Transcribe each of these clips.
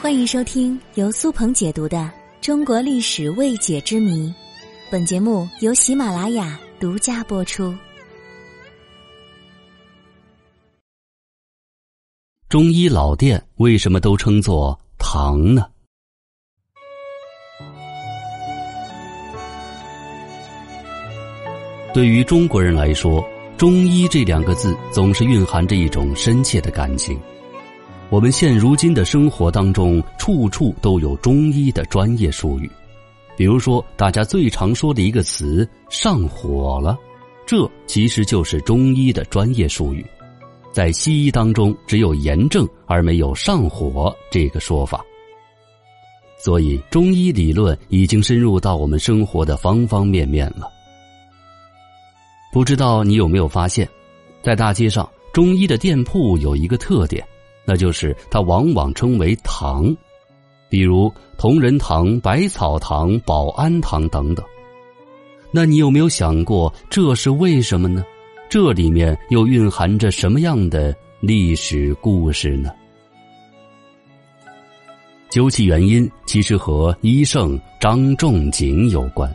欢迎收听由苏鹏解读的《中国历史未解之谜》，本节目由喜马拉雅独家播出。中医老店为什么都称作堂呢？对于中国人来说，中医这两个字总是蕴含着一种深切的感情。我们现如今的生活当中，处处都有中医的专业术语，比如说大家最常说的一个词“上火了”，这其实就是中医的专业术语。在西医当中，只有炎症而没有上火这个说法。所以，中医理论已经深入到我们生活的方方面面了。不知道你有没有发现，在大街上，中医的店铺有一个特点。那就是它往往称为堂，比如同仁堂、百草堂、保安堂等等。那你有没有想过这是为什么呢？这里面又蕴含着什么样的历史故事呢？究其原因，其实和医圣张仲景有关。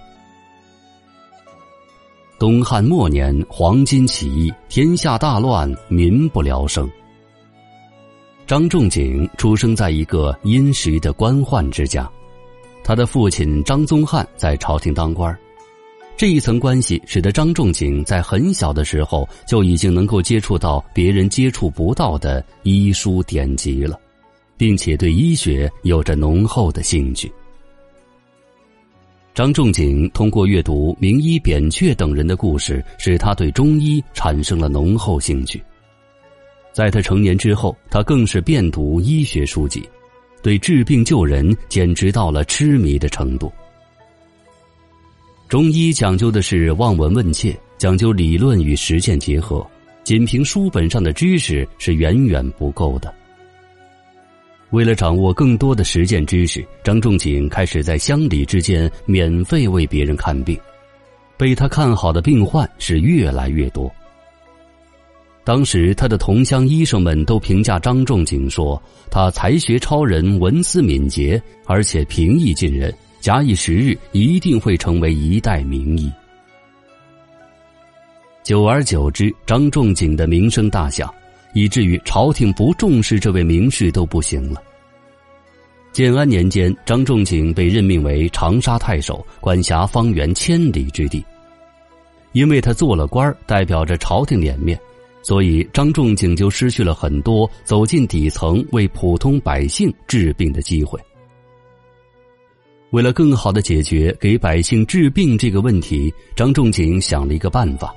东汉末年，黄巾起义，天下大乱，民不聊生。张仲景出生在一个殷实的官宦之家，他的父亲张宗翰在朝廷当官这一层关系使得张仲景在很小的时候就已经能够接触到别人接触不到的医书典籍了，并且对医学有着浓厚的兴趣。张仲景通过阅读名医扁鹊等人的故事，使他对中医产生了浓厚兴趣。在他成年之后，他更是遍读医学书籍，对治病救人简直到了痴迷的程度。中医讲究的是望闻问切，讲究理论与实践结合，仅凭书本上的知识是远远不够的。为了掌握更多的实践知识，张仲景开始在乡里之间免费为别人看病，被他看好的病患是越来越多。当时，他的同乡医生们都评价张仲景说：“他才学超人，文思敏捷，而且平易近人。假以时日，一定会成为一代名医。”久而久之，张仲景的名声大响，以至于朝廷不重视这位名士都不行了。建安年间，张仲景被任命为长沙太守，管辖方圆千里之地。因为他做了官代表着朝廷脸面。所以，张仲景就失去了很多走进底层为普通百姓治病的机会。为了更好的解决给百姓治病这个问题，张仲景想了一个办法。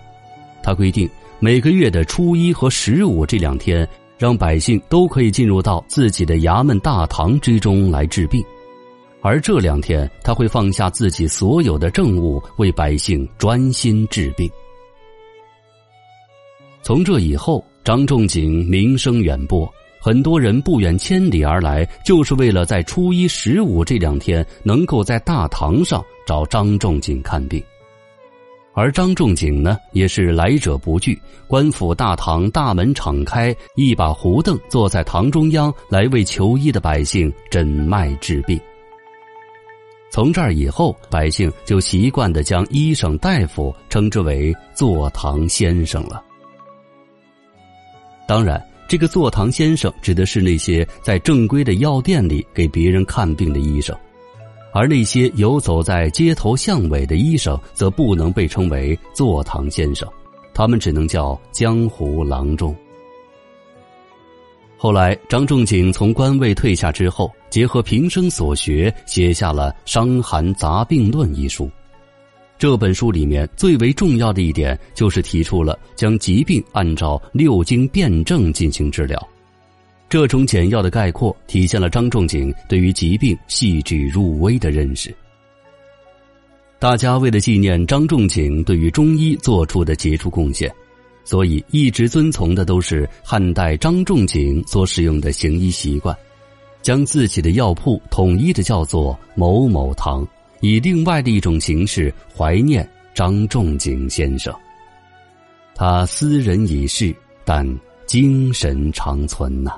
他规定每个月的初一和十五这两天，让百姓都可以进入到自己的衙门大堂之中来治病，而这两天他会放下自己所有的政务，为百姓专心治病。从这以后，张仲景名声远播，很多人不远千里而来，就是为了在初一、十五这两天能够在大堂上找张仲景看病。而张仲景呢，也是来者不拒，官府大堂大门敞开，一把胡凳坐在堂中央，来为求医的百姓诊脉治病。从这儿以后，百姓就习惯的将医生大夫称之为坐堂先生了。当然，这个坐堂先生指的是那些在正规的药店里给别人看病的医生，而那些游走在街头巷尾的医生则不能被称为坐堂先生，他们只能叫江湖郎中。后来，张仲景从官位退下之后，结合平生所学，写下了《伤寒杂病论》一书。这本书里面最为重要的一点，就是提出了将疾病按照六经辨证进行治疗。这种简要的概括，体现了张仲景对于疾病细致入微的认识。大家为了纪念张仲景对于中医做出的杰出贡献，所以一直遵从的都是汉代张仲景所使用的行医习惯，将自己的药铺统一的叫做某某堂。以另外的一种形式怀念张仲景先生。他斯人已逝，但精神长存呐。